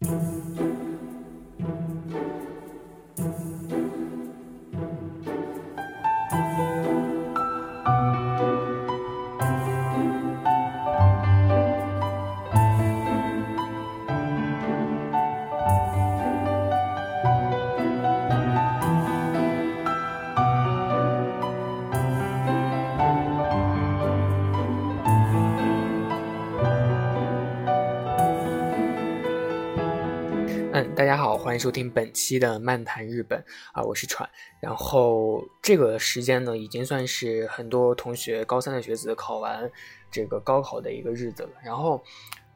嗯，收听本期的漫谈日本啊，我是喘。然后这个时间呢，已经算是很多同学高三的学子考完这个高考的一个日子了。然后，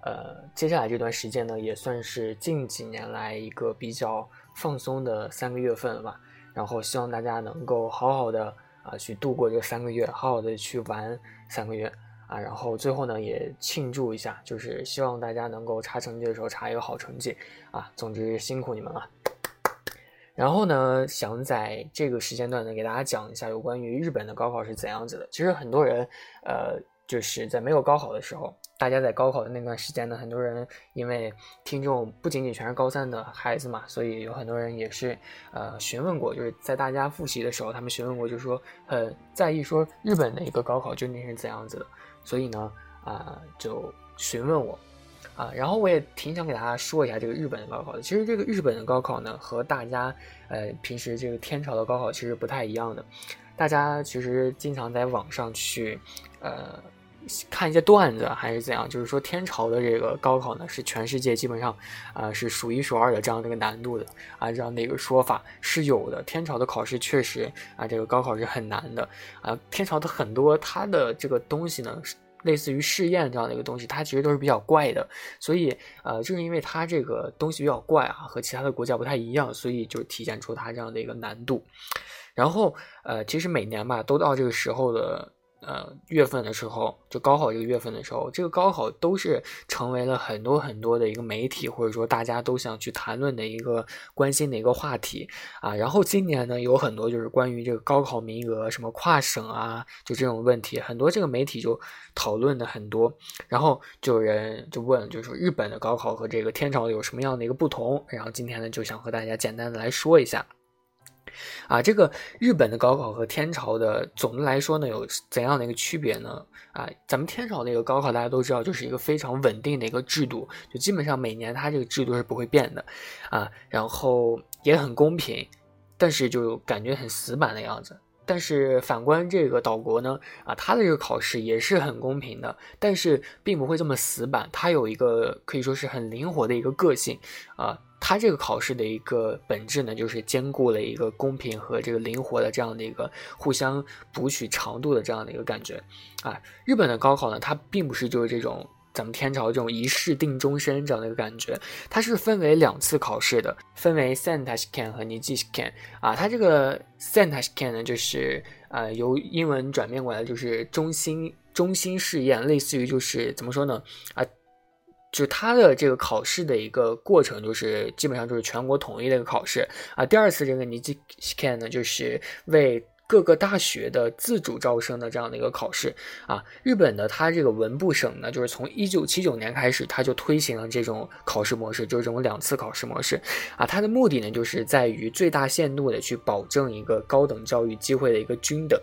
呃，接下来这段时间呢，也算是近几年来一个比较放松的三个月份了吧。然后希望大家能够好好的啊去度过这三个月，好好的去玩三个月。啊，然后最后呢也庆祝一下，就是希望大家能够查成绩的时候查一个好成绩啊。总之辛苦你们了。然后呢，想在这个时间段呢给大家讲一下有关于日本的高考是怎样子的。其实很多人，呃，就是在没有高考的时候，大家在高考的那段时间呢，很多人因为听众不仅仅全是高三的孩子嘛，所以有很多人也是呃询问过，就是在大家复习的时候，他们询问过，就是说很在意说日本的一个高考究竟是怎样子的。所以呢，啊，就询问我，啊，然后我也挺想给大家说一下这个日本的高考的。其实这个日本的高考呢，和大家呃平时这个天朝的高考其实不太一样的。大家其实经常在网上去，呃。看一些段子还是怎样，就是说天朝的这个高考呢，是全世界基本上，啊是数一数二的这样的一个难度的啊，这样的一个说法是有的。天朝的考试确实啊，这个高考是很难的啊。天朝的很多它的这个东西呢，类似于试验这样的一个东西，它其实都是比较怪的。所以呃，正是因为它这个东西比较怪啊，和其他的国家不太一样，所以就体现出它这样的一个难度。然后呃，其实每年吧，都到这个时候的。呃，月份的时候，就高考这个月份的时候，这个高考都是成为了很多很多的一个媒体，或者说大家都想去谈论的一个关心的一个话题啊。然后今年呢，有很多就是关于这个高考名额，什么跨省啊，就这种问题，很多这个媒体就讨论的很多。然后就有人就问，就是说日本的高考和这个天朝有什么样的一个不同？然后今天呢，就想和大家简单的来说一下。啊，这个日本的高考和天朝的总的来说呢，有怎样的一个区别呢？啊，咱们天朝那个高考大家都知道，就是一个非常稳定的一个制度，就基本上每年它这个制度是不会变的，啊，然后也很公平，但是就感觉很死板的样子。但是反观这个岛国呢，啊，它的这个考试也是很公平的，但是并不会这么死板，它有一个可以说是很灵活的一个个性，啊。它这个考试的一个本质呢，就是兼顾了一个公平和这个灵活的这样的一个互相补取长度的这样的一个感觉，啊，日本的高考呢，它并不是就是这种咱们天朝这种一试定终身这样的一个感觉，它是分为两次考试的，分为 Sentaken 和 n i j i s h k a n 啊，它这个 Sentaken 呢，就是呃由英文转变过来就是中心中心试验，类似于就是怎么说呢啊。就它的这个考试的一个过程，就是基本上就是全国统一的一个考试啊。第二次这个尼基 scan 呢，就是为各个大学的自主招生的这样的一个考试啊。日本的它这个文部省呢，就是从一九七九年开始，它就推行了这种考试模式，就是这种两次考试模式啊。它的目的呢，就是在于最大限度的去保证一个高等教育机会的一个均等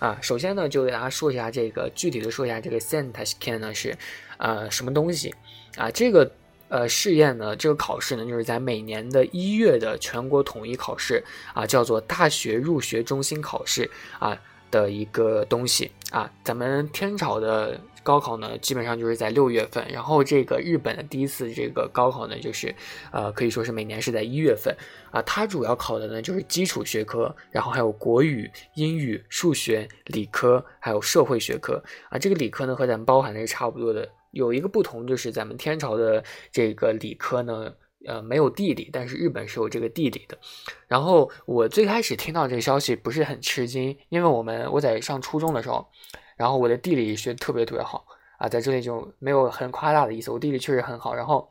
啊。首先呢，就给大家说一下这个具体的说一下这个 sentaken 呢是呃什么东西。啊，这个呃试验呢，这个考试呢，就是在每年的一月的全国统一考试啊，叫做大学入学中心考试啊的一个东西啊。咱们天朝的高考呢，基本上就是在六月份，然后这个日本的第一次这个高考呢，就是呃可以说是每年是在一月份啊。它主要考的呢就是基础学科，然后还有国语、英语、数学、理科，还有社会学科啊。这个理科呢和咱们包含的是差不多的。有一个不同，就是咱们天朝的这个理科呢，呃，没有地理，但是日本是有这个地理的。然后我最开始听到这个消息不是很吃惊，因为我们我在上初中的时候，然后我的地理学特别特别好啊，在这里就没有很夸大的意思，我地理确实很好。然后，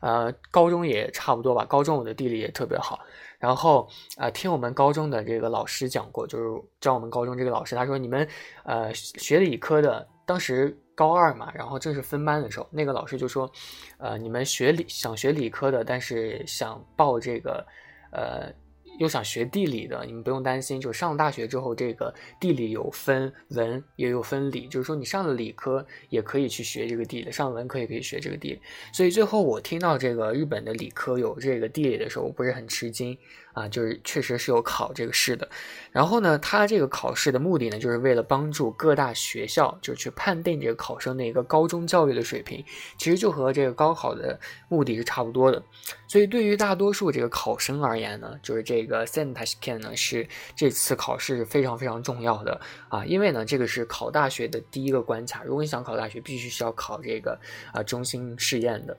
呃，高中也差不多吧，高中我的地理也特别好。然后啊，听我们高中的这个老师讲过，就是教我们高中这个老师，他说你们呃学理科的。当时高二嘛，然后正是分班的时候，那个老师就说，呃，你们学理想学理科的，但是想报这个，呃。又想学地理的，你们不用担心。就上了大学之后，这个地理有分文，也有分理，就是说你上了理科也可以去学这个地理，上了文科也可以学这个地理。所以最后我听到这个日本的理科有这个地理的时候，我不是很吃惊啊，就是确实是有考这个试的。然后呢，他这个考试的目的呢，就是为了帮助各大学校，就是去判定这个考生的一个高中教育的水平，其实就和这个高考的目的是差不多的。所以对于大多数这个考生而言呢，就是这个 Sentashken 呢是这次考试是非常非常重要的啊，因为呢这个是考大学的第一个关卡。如果你想考大学，必须是要考这个啊中心试验的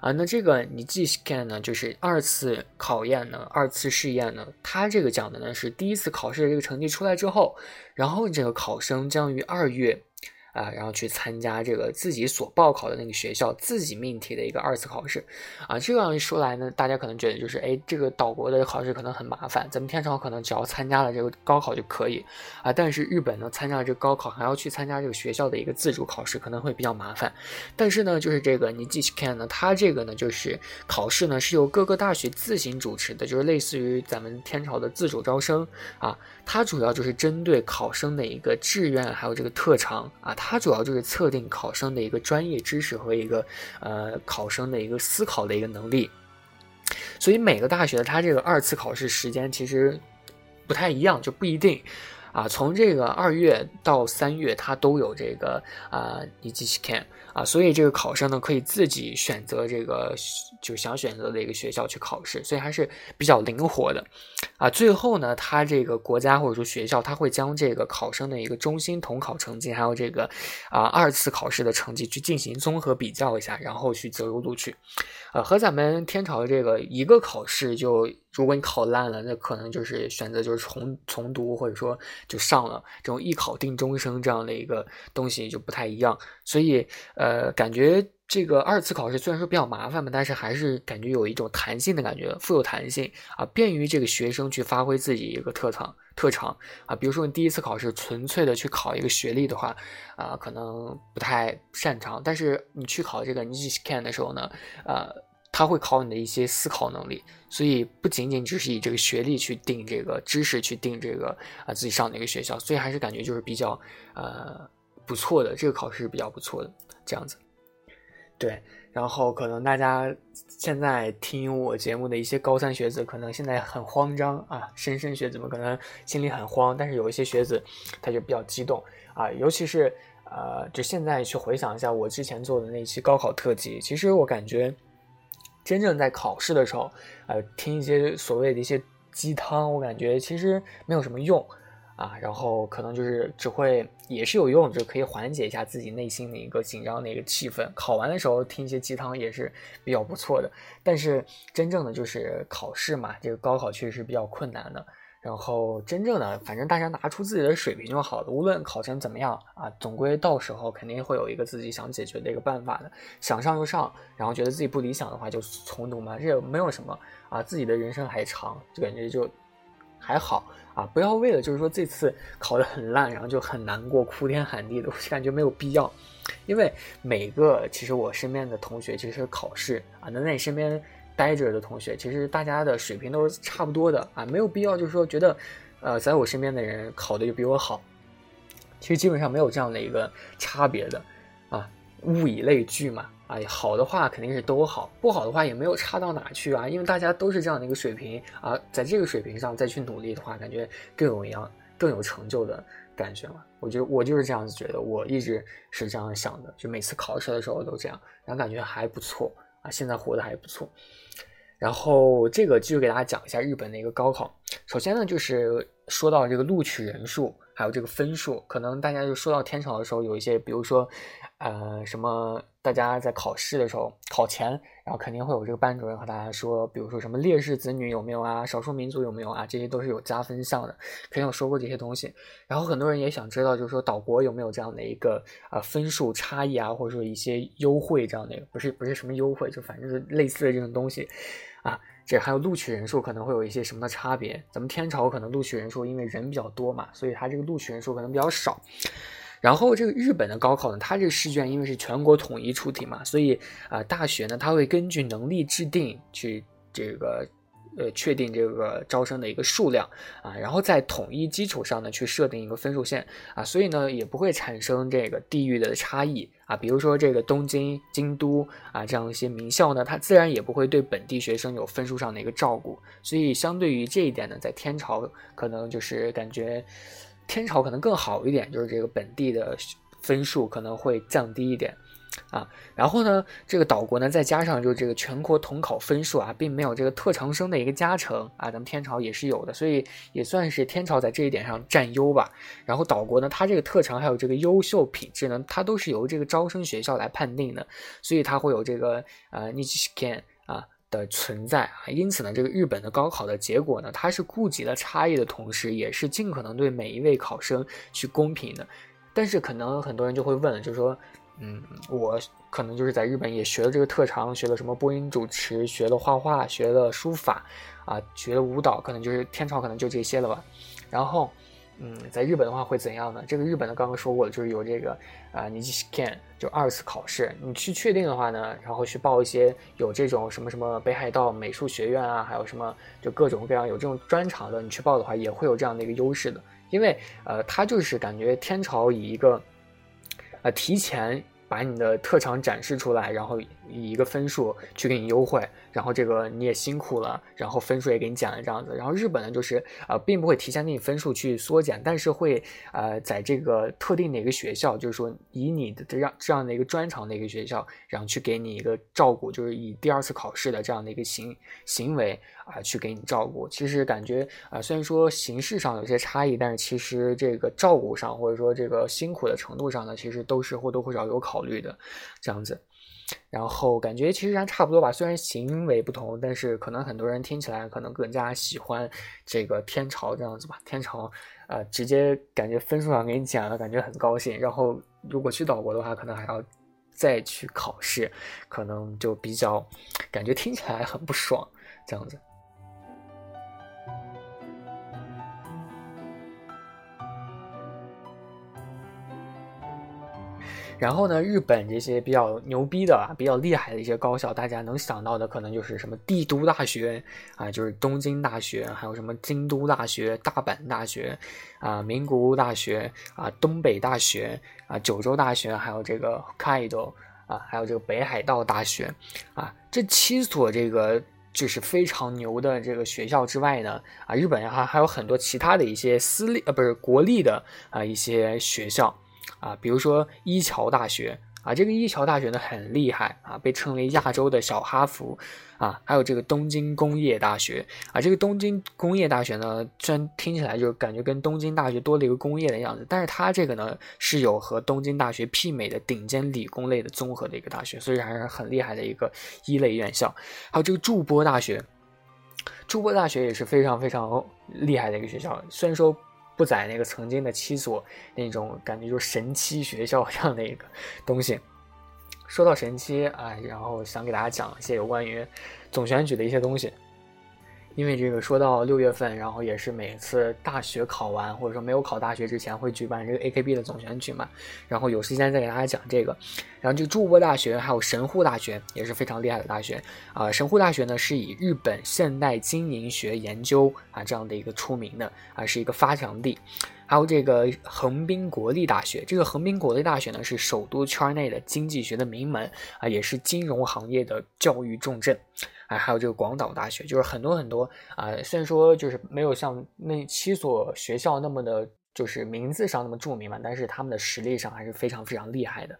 啊。那这个你 g Scan 呢，就是二次考验呢，二次试验呢，它这个讲的呢是第一次考试的这个成绩出来之后，然后这个考生将于二月。啊，然后去参加这个自己所报考的那个学校自己命题的一个二次考试，啊，这样一说来呢，大家可能觉得就是，哎，这个岛国的考试可能很麻烦，咱们天朝可能只要参加了这个高考就可以，啊，但是日本呢，参加了这个高考还要去参加这个学校的一个自主考试，可能会比较麻烦。但是呢，就是这个你继续看呢，它这个呢，就是考试呢是由各个大学自行主持的，就是类似于咱们天朝的自主招生啊，它主要就是针对考生的一个志愿还有这个特长啊。它主要就是测定考生的一个专业知识和一个呃考生的一个思考的一个能力，所以每个大学它这个二次考试时间其实不太一样，就不一定。啊，从这个二月到三月，它都有这个啊，你继续看啊，所以这个考生呢可以自己选择这个就想选择的一个学校去考试，所以还是比较灵活的啊。最后呢，他这个国家或者说学校，他会将这个考生的一个中心统考成绩，还有这个啊二次考试的成绩去进行综合比较一下，然后去择优录取。呃，和咱们天朝的这个一个考试就。如果你考烂了，那可能就是选择就是重重读，或者说就上了这种一考定终生这样的一个东西就不太一样。所以，呃，感觉这个二次考试虽然说比较麻烦嘛，但是还是感觉有一种弹性的感觉，富有弹性啊，便于这个学生去发挥自己一个特长特长啊。比如说你第一次考试纯粹的去考一个学历的话，啊，可能不太擅长。但是你去考这个 n i s c a n 的时候呢，呃。他会考你的一些思考能力，所以不仅仅只是以这个学历去定这个知识，去定这个啊自己上哪个学校，所以还是感觉就是比较呃不错的，这个考试是比较不错的这样子。对，然后可能大家现在听我节目的一些高三学子，可能现在很慌张啊，莘莘学子们可能心里很慌，但是有一些学子他就比较激动啊，尤其是呃，就现在去回想一下我之前做的那期高考特辑，其实我感觉。真正在考试的时候，呃，听一些所谓的一些鸡汤，我感觉其实没有什么用啊。然后可能就是只会也是有用，就可以缓解一下自己内心的一个紧张的一个气氛。考完的时候听一些鸡汤也是比较不错的。但是真正的就是考试嘛，这个高考确实是比较困难的。然后真正的，反正大家拿出自己的水平就好了。无论考成怎么样啊，总归到时候肯定会有一个自己想解决的一个办法的。想上就上，然后觉得自己不理想的话就重读嘛，这也没有什么啊。自己的人生还长，就感觉就还好啊。不要为了就是说这次考得很烂，然后就很难过，哭天喊地的，我感觉没有必要。因为每个其实我身边的同学其实考试啊，能在你身边。待着的同学，其实大家的水平都是差不多的啊，没有必要就是说觉得，呃，在我身边的人考的就比我好，其实基本上没有这样的一个差别的啊，物以类聚嘛，啊，好的话肯定是都好，不好的话也没有差到哪去啊，因为大家都是这样的一个水平啊，在这个水平上再去努力的话，感觉更有一样更有成就的感觉嘛。我觉得我就是这样子觉得，我一直是这样想的，就每次考试的时候都这样，然后感觉还不错啊，现在活得还不错。然后这个继续给大家讲一下日本的一个高考。首先呢，就是说到这个录取人数，还有这个分数，可能大家就说到天朝的时候，有一些，比如说，呃，什么，大家在考试的时候，考前，然后肯定会有这个班主任和大家说，比如说什么烈士子女有没有啊，少数民族有没有啊，这些都是有加分项的，肯定有说过这些东西。然后很多人也想知道，就是说岛国有没有这样的一个啊分数差异啊，或者说一些优惠这样的，不是不是什么优惠，就反正是类似的这种东西。啊，这还有录取人数可能会有一些什么的差别？咱们天朝可能录取人数因为人比较多嘛，所以它这个录取人数可能比较少。然后这个日本的高考呢，它这个试卷因为是全国统一出题嘛，所以啊，大学呢，它会根据能力制定去这个。呃，确定这个招生的一个数量啊，然后在统一基础上呢，去设定一个分数线啊，所以呢，也不会产生这个地域的差异啊。比如说这个东京、京都啊这样一些名校呢，它自然也不会对本地学生有分数上的一个照顾。所以相对于这一点呢，在天朝可能就是感觉天朝可能更好一点，就是这个本地的分数可能会降低一点。啊，然后呢，这个岛国呢，再加上就是这个全国统考分数啊，并没有这个特长生的一个加成啊，咱们天朝也是有的，所以也算是天朝在这一点上占优吧。然后岛国呢，它这个特长还有这个优秀品质呢，它都是由这个招生学校来判定的，所以它会有这个呃 n i c h k e n 的存在啊。因此呢，这个日本的高考的结果呢，它是顾及了差异的同时，也是尽可能对每一位考生去公平的。但是可能很多人就会问，就是说。嗯，我可能就是在日本也学了这个特长，学了什么播音主持，学了画画，学了书法，啊，学了舞蹈，可能就是天朝可能就这些了吧。然后，嗯，在日本的话会怎样呢？这个日本的刚刚说过了，就是有这个啊，你 can 就二次考试，你去确定的话呢，然后去报一些有这种什么什么北海道美术学院啊，还有什么就各种各样有这种专长的，你去报的话也会有这样的一个优势的，因为呃，他就是感觉天朝以一个。啊，提前把你的特长展示出来，然后以一个分数去给你优惠。然后这个你也辛苦了，然后分数也给你减了这样子。然后日本呢，就是呃，并不会提前给你分数去缩减，但是会呃，在这个特定的一个学校，就是说以你的这样这样的一个专长的一个学校，然后去给你一个照顾，就是以第二次考试的这样的一个行行为啊，去给你照顾。其实感觉啊，虽然说形式上有些差异，但是其实这个照顾上或者说这个辛苦的程度上呢，其实都是或多或少有考虑的，这样子。然后感觉其实还差不多吧，虽然行为不同，但是可能很多人听起来可能更加喜欢这个天朝这样子吧。天朝，呃，直接感觉分数上给你减了，感觉很高兴。然后如果去岛国的话，可能还要再去考试，可能就比较感觉听起来很不爽这样子。然后呢，日本这些比较牛逼的、比较厉害的一些高校，大家能想到的可能就是什么帝都大学啊，就是东京大学，还有什么京都大学、大阪大学，啊，名古屋大学啊，东北大学啊，九州大学，还有这个 Hokkaido 啊，还有这个北海道大学啊，这七所这个就是非常牛的这个学校之外呢，啊，日本还还有很多其他的一些私立呃不是国立的啊一些学校。啊，比如说一桥大学啊，这个一桥大学呢很厉害啊，被称为亚洲的小哈佛啊，还有这个东京工业大学啊，这个东京工业大学呢，虽然听起来就感觉跟东京大学多了一个工业的样子，但是它这个呢是有和东京大学媲美的顶尖理工类的综合的一个大学，所以还是很厉害的一个一类院校。还有这个筑波大学，筑波大学也是非常非常厉害的一个学校，虽然说。不在那个曾经的七所那种感觉，就是神七学校这样的一个东西。说到神七啊，然后想给大家讲一些有关于总选举的一些东西。因为这个说到六月份，然后也是每次大学考完或者说没有考大学之前会举办这个 AKB 的总选举嘛，然后有时间再给大家讲这个。然后这个筑波大学还有神户大学也是非常厉害的大学啊。神户大学呢是以日本现代经营学研究啊这样的一个出名的啊，是一个发祥地。还有这个横滨国立大学，这个横滨国立大学呢是首都圈内的经济学的名门啊，也是金融行业的教育重镇。啊，还有这个广岛大学，就是很多很多啊，虽然说就是没有像那七所学校那么的，就是名字上那么著名嘛，但是他们的实力上还是非常非常厉害的。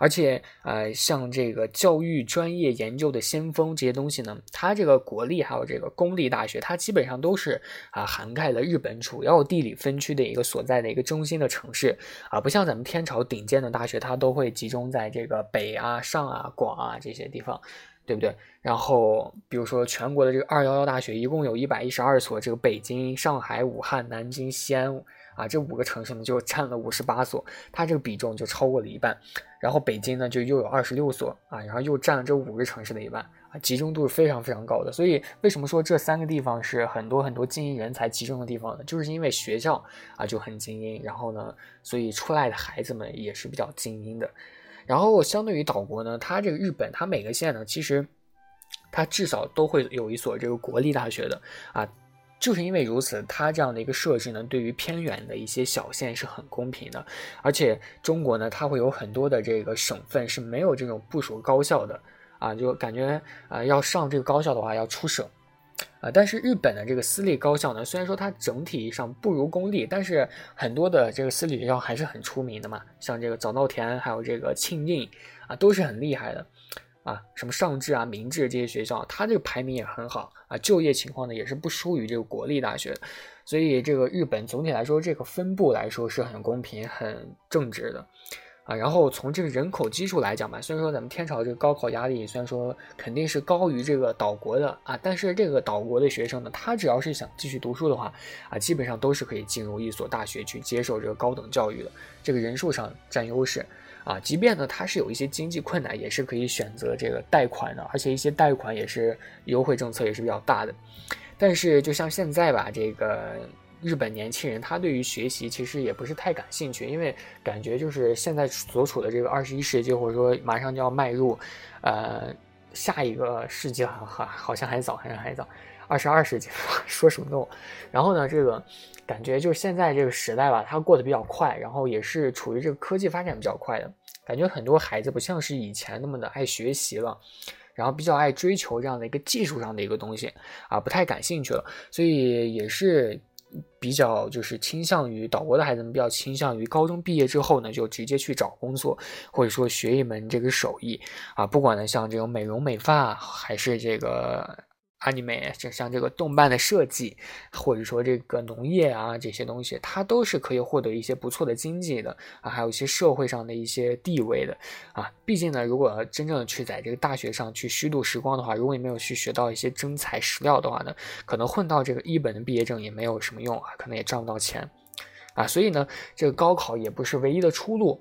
而且，呃，像这个教育专业研究的先锋这些东西呢，它这个国立还有这个公立大学，它基本上都是啊涵盖了日本主要地理分区的一个所在的一个中心的城市啊，不像咱们天朝顶尖的大学，它都会集中在这个北啊、上啊、广啊这些地方。对不对？然后比如说全国的这个二幺幺大学，一共有一百一十二所，这个北京、上海、武汉、南京、西安啊，这五个城市呢就占了五十八所，它这个比重就超过了一半。然后北京呢就又有二十六所啊，然后又占了这五个城市的一半啊，集中度是非常非常高的。所以为什么说这三个地方是很多很多精英人才集中的地方呢？就是因为学校啊就很精英，然后呢，所以出来的孩子们也是比较精英的。然后相对于岛国呢，它这个日本，它每个县呢其实它至少都会有一所这个国立大学的啊。就是因为如此，它这样的一个设置呢，对于偏远的一些小县是很公平的。而且中国呢，它会有很多的这个省份是没有这种部署高校的啊，就感觉啊要上这个高校的话要出省啊。但是日本的这个私立高校呢，虽然说它整体上不如公立，但是很多的这个私立学校还是很出名的嘛，像这个早稻田还有这个庆应啊，都是很厉害的。啊，什么上智啊、明治这些学校，它这个排名也很好啊，就业情况呢也是不输于这个国立大学，所以这个日本总体来说这个分布来说是很公平、很正直的啊。然后从这个人口基数来讲吧，虽然说咱们天朝这个高考压力虽然说肯定是高于这个岛国的啊，但是这个岛国的学生呢，他只要是想继续读书的话啊，基本上都是可以进入一所大学去接受这个高等教育的，这个人数上占优势。啊，即便呢，他是有一些经济困难，也是可以选择这个贷款的，而且一些贷款也是优惠政策也是比较大的。但是就像现在吧，这个日本年轻人他对于学习其实也不是太感兴趣，因为感觉就是现在所处的这个二十一世纪，或者说马上就要迈入，呃，下一个世纪了，哈，好像还早，好像还早，二十二世纪，说什么都。然后呢，这个。感觉就是现在这个时代吧，它过得比较快，然后也是处于这个科技发展比较快的感觉。很多孩子不像是以前那么的爱学习了，然后比较爱追求这样的一个技术上的一个东西啊，不太感兴趣了。所以也是比较就是倾向于岛国的孩子们比较倾向于高中毕业之后呢，就直接去找工作，或者说学一门这个手艺啊，不管呢像这种美容美发还是这个。Anime 就像这个动漫的设计，或者说这个农业啊这些东西，它都是可以获得一些不错的经济的啊，还有一些社会上的一些地位的啊。毕竟呢，如果真正的去在这个大学上去虚度时光的话，如果你没有去学到一些真材实料的话呢，可能混到这个一本的毕业证也没有什么用啊，可能也赚不到钱啊。所以呢，这个高考也不是唯一的出路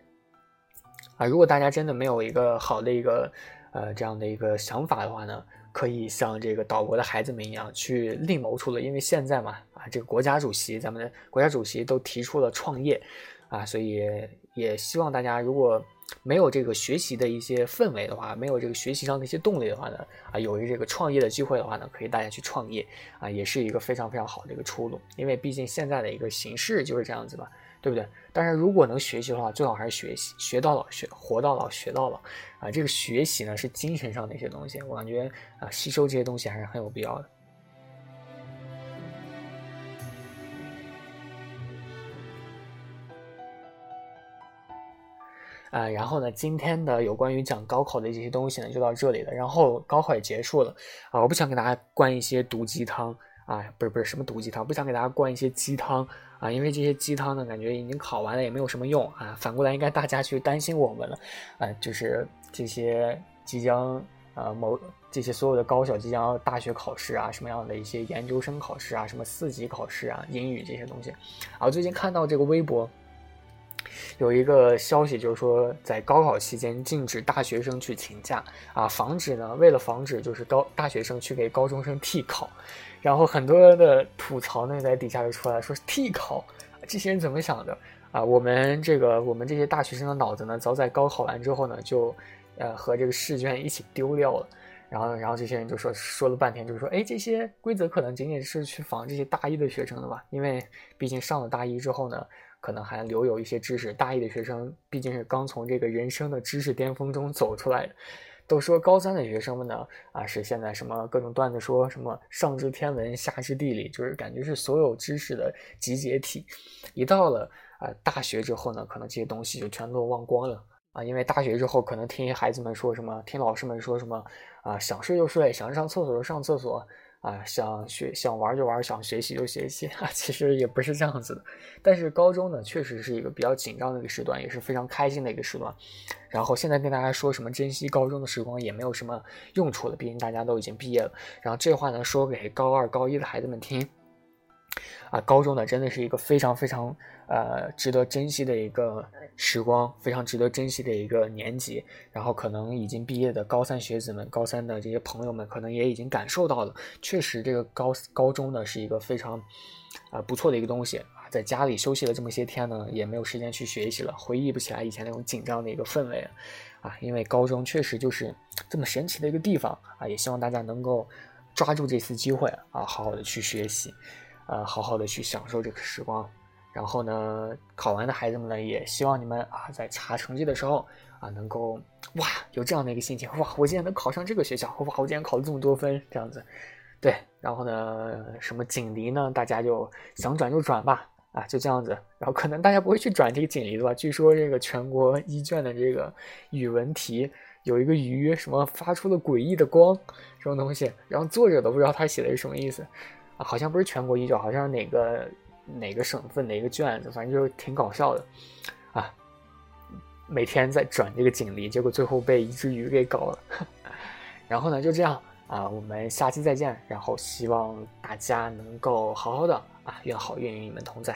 啊。如果大家真的没有一个好的一个呃这样的一个想法的话呢？可以像这个岛国的孩子们一样去另谋出路，因为现在嘛，啊，这个国家主席，咱们的国家主席都提出了创业，啊，所以也希望大家如果没有这个学习的一些氛围的话，没有这个学习上的一些动力的话呢，啊，有一这个创业的机会的话呢，可以大家去创业，啊，也是一个非常非常好的一个出路，因为毕竟现在的一个形势就是这样子嘛。对不对？但是如果能学习的话，最好还是学习，学到老学，活到老学到老啊！这个学习呢是精神上的一些东西，我感觉啊，吸收这些东西还是很有必要的。啊，然后呢，今天的有关于讲高考的这些东西呢，就到这里了。然后高考也结束了啊，我不想给大家灌一些毒鸡汤啊，不是不是什么毒鸡汤，不想给大家灌一些鸡汤。啊，因为这些鸡汤呢，感觉已经考完了，也没有什么用啊。反过来，应该大家去担心我们了，啊，就是这些即将呃某这些所有的高校即将大学考试啊，什么样的一些研究生考试啊，什么四级考试啊，英语这些东西。啊，最近看到这个微博有一个消息，就是说在高考期间禁止大学生去请假啊，防止呢，为了防止就是高大学生去给高中生替考。然后很多的吐槽呢，在底下就出来说替考，这些人怎么想的啊？我们这个我们这些大学生的脑子呢，早在高考完之后呢，就呃和这个试卷一起丢掉了。然后然后这些人就说说了半天，就是说，哎，这些规则可能仅仅是去防这些大一的学生的吧？因为毕竟上了大一之后呢，可能还留有一些知识。大一的学生毕竟是刚从这个人生的知识巅峰中走出来的。都说高三的学生们呢，啊，是现在什么各种段子，说什么上知天文，下知地理，就是感觉是所有知识的集结体。一到了啊大学之后呢，可能这些东西就全都忘光了啊，因为大学之后可能听孩子们说什么，听老师们说什么，啊，想睡就睡，想上厕所就上厕所。啊，想学想玩就玩，想学习就学习啊，其实也不是这样子的。但是高中呢，确实是一个比较紧张的一个时段，也是非常开心的一个时段。然后现在跟大家说什么珍惜高中的时光，也没有什么用处了，毕竟大家都已经毕业了。然后这话呢，说给高二、高一的孩子们听。啊，高中呢真的是一个非常非常呃值得珍惜的一个时光，非常值得珍惜的一个年级。然后可能已经毕业的高三学子们、高三的这些朋友们，可能也已经感受到了，确实这个高高中呢是一个非常啊不错的一个东西啊。在家里休息了这么些天呢，也没有时间去学习了，回忆不起来以前那种紧张的一个氛围啊。因为高中确实就是这么神奇的一个地方啊，也希望大家能够抓住这次机会啊，好好的去学习。呃，好好的去享受这个时光，然后呢，考完的孩子们呢，也希望你们啊，在查成绩的时候啊，能够哇，有这样的一个心情，哇，我竟然能考上这个学校，哇，我竟然考了这么多分，这样子，对，然后呢，什么锦鲤呢，大家就想转就转吧，啊，就这样子，然后可能大家不会去转这个锦鲤的吧？据说这个全国一卷的这个语文题有一个鱼，什么发出了诡异的光，这种东西，然后作者都不知道他写的是什么意思。好像不是全国一卷，好像是哪个哪个省份哪个卷子，反正就是挺搞笑的，啊，每天在转这个锦鲤，结果最后被一只鱼给搞了。然后呢，就这样啊，我们下期再见。然后希望大家能够好好的啊，愿好运与你们同在。